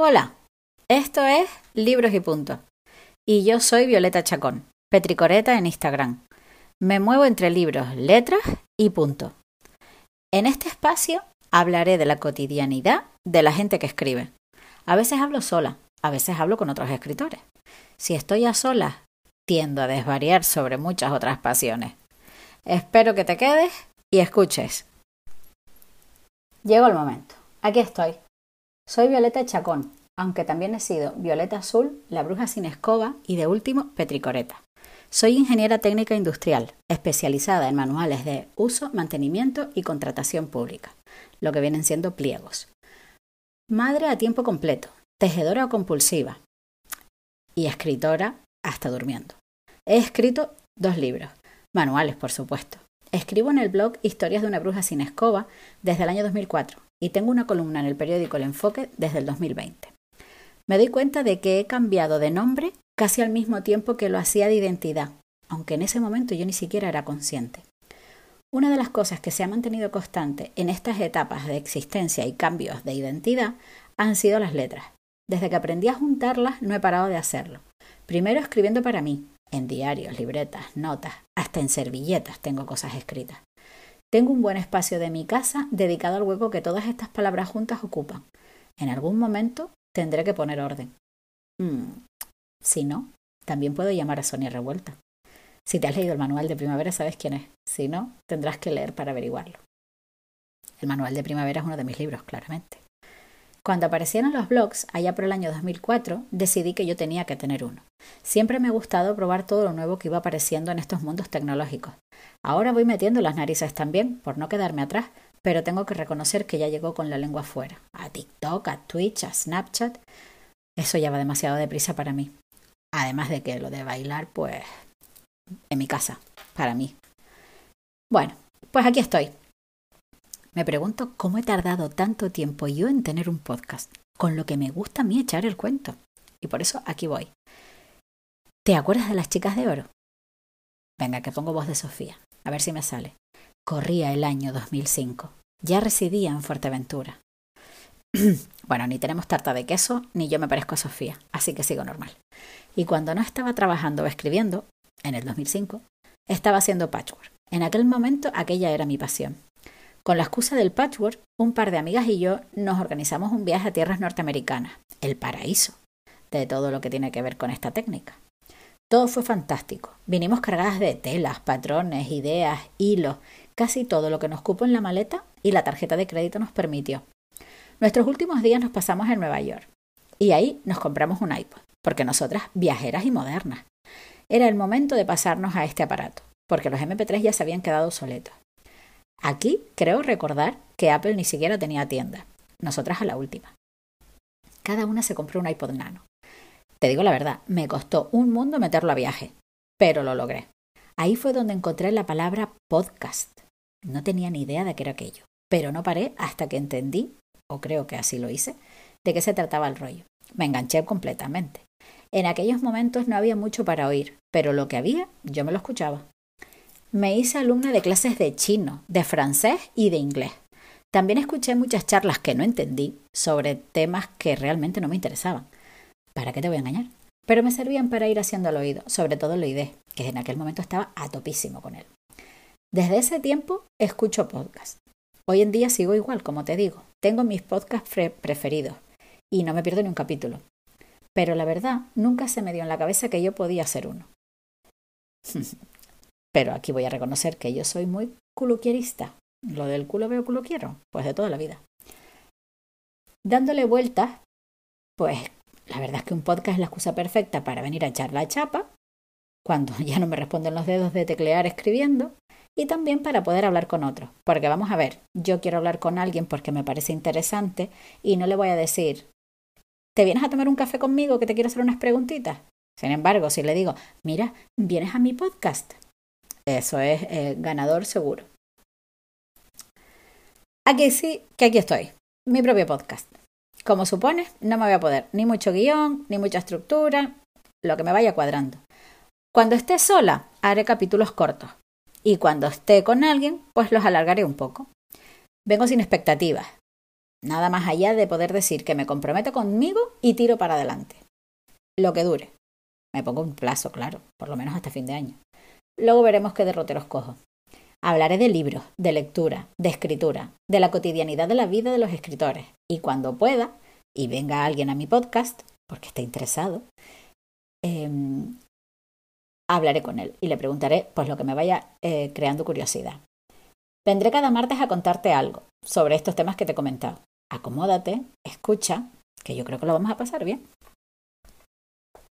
Hola, esto es Libros y Punto. Y yo soy Violeta Chacón, Petricoreta en Instagram. Me muevo entre libros, letras y punto. En este espacio hablaré de la cotidianidad de la gente que escribe. A veces hablo sola, a veces hablo con otros escritores. Si estoy a solas, tiendo a desvariar sobre muchas otras pasiones. Espero que te quedes y escuches. Llegó el momento. Aquí estoy. Soy Violeta Chacón, aunque también he sido Violeta Azul, la bruja sin escoba y de último Petricoreta. Soy ingeniera técnica industrial, especializada en manuales de uso, mantenimiento y contratación pública, lo que vienen siendo pliegos. Madre a tiempo completo, tejedora compulsiva y escritora hasta durmiendo. He escrito dos libros, manuales por supuesto. Escribo en el blog Historias de una bruja sin escoba desde el año 2004 y tengo una columna en el periódico El Enfoque desde el 2020. Me doy cuenta de que he cambiado de nombre casi al mismo tiempo que lo hacía de identidad, aunque en ese momento yo ni siquiera era consciente. Una de las cosas que se ha mantenido constante en estas etapas de existencia y cambios de identidad han sido las letras. Desde que aprendí a juntarlas no he parado de hacerlo. Primero escribiendo para mí, en diarios, libretas, notas, hasta en servilletas tengo cosas escritas. Tengo un buen espacio de mi casa dedicado al hueco que todas estas palabras juntas ocupan. En algún momento tendré que poner orden. Mm, si no, también puedo llamar a Sonia Revuelta. Si te has leído el manual de primavera, sabes quién es. Si no, tendrás que leer para averiguarlo. El manual de primavera es uno de mis libros, claramente. Cuando aparecieron los blogs, allá por el año 2004, decidí que yo tenía que tener uno. Siempre me ha gustado probar todo lo nuevo que iba apareciendo en estos mundos tecnológicos. Ahora voy metiendo las narices también, por no quedarme atrás, pero tengo que reconocer que ya llegó con la lengua afuera. A TikTok, a Twitch, a Snapchat. Eso ya va demasiado deprisa para mí. Además de que lo de bailar, pues, en mi casa, para mí. Bueno, pues aquí estoy, me pregunto cómo he tardado tanto tiempo yo en tener un podcast, con lo que me gusta a mí echar el cuento. Y por eso aquí voy. ¿Te acuerdas de las chicas de oro? Venga, que pongo voz de Sofía, a ver si me sale. Corría el año 2005. Ya residía en Fuerteventura. bueno, ni tenemos tarta de queso, ni yo me parezco a Sofía, así que sigo normal. Y cuando no estaba trabajando o escribiendo, en el 2005, estaba haciendo patchwork. En aquel momento aquella era mi pasión. Con la excusa del patchwork, un par de amigas y yo nos organizamos un viaje a tierras norteamericanas, el paraíso de todo lo que tiene que ver con esta técnica. Todo fue fantástico. Vinimos cargadas de telas, patrones, ideas, hilos, casi todo lo que nos cupo en la maleta y la tarjeta de crédito nos permitió. Nuestros últimos días nos pasamos en Nueva York y ahí nos compramos un iPod, porque nosotras viajeras y modernas. Era el momento de pasarnos a este aparato, porque los MP3 ya se habían quedado obsoletos. Aquí creo recordar que Apple ni siquiera tenía tienda, nosotras a la última. Cada una se compró un iPod Nano. Te digo la verdad, me costó un mundo meterlo a viaje, pero lo logré. Ahí fue donde encontré la palabra podcast. No tenía ni idea de qué era aquello, pero no paré hasta que entendí, o creo que así lo hice, de qué se trataba el rollo. Me enganché completamente. En aquellos momentos no había mucho para oír, pero lo que había yo me lo escuchaba. Me hice alumna de clases de chino, de francés y de inglés. También escuché muchas charlas que no entendí sobre temas que realmente no me interesaban. ¿Para qué te voy a engañar? Pero me servían para ir haciendo al oído, sobre todo el oído, que en aquel momento estaba a topísimo con él. Desde ese tiempo escucho podcasts. Hoy en día sigo igual, como te digo. Tengo mis podcasts preferidos y no me pierdo ni un capítulo. Pero la verdad, nunca se me dio en la cabeza que yo podía ser uno. Pero aquí voy a reconocer que yo soy muy culuquierista. Lo del culo veo culo quiero, pues de toda la vida. Dándole vueltas, pues la verdad es que un podcast es la excusa perfecta para venir a echar la chapa, cuando ya no me responden los dedos de teclear escribiendo, y también para poder hablar con otros. Porque vamos a ver, yo quiero hablar con alguien porque me parece interesante y no le voy a decir, ¿te vienes a tomar un café conmigo que te quiero hacer unas preguntitas? Sin embargo, si le digo, mira, ¿vienes a mi podcast? Eso es eh, ganador seguro. Aquí sí, que aquí estoy. Mi propio podcast. Como supones, no me voy a poder ni mucho guion, ni mucha estructura, lo que me vaya cuadrando. Cuando esté sola, haré capítulos cortos. Y cuando esté con alguien, pues los alargaré un poco. Vengo sin expectativas. Nada más allá de poder decir que me comprometo conmigo y tiro para adelante. Lo que dure. Me pongo un plazo, claro, por lo menos hasta fin de año. Luego veremos qué derroteros cojo. Hablaré de libros, de lectura, de escritura, de la cotidianidad de la vida de los escritores. Y cuando pueda, y venga alguien a mi podcast, porque esté interesado, em, hablaré con él y le preguntaré pues lo que me vaya eh, creando curiosidad. Vendré cada martes a contarte algo sobre estos temas que te he comentado. Acomódate, escucha, que yo creo que lo vamos a pasar bien.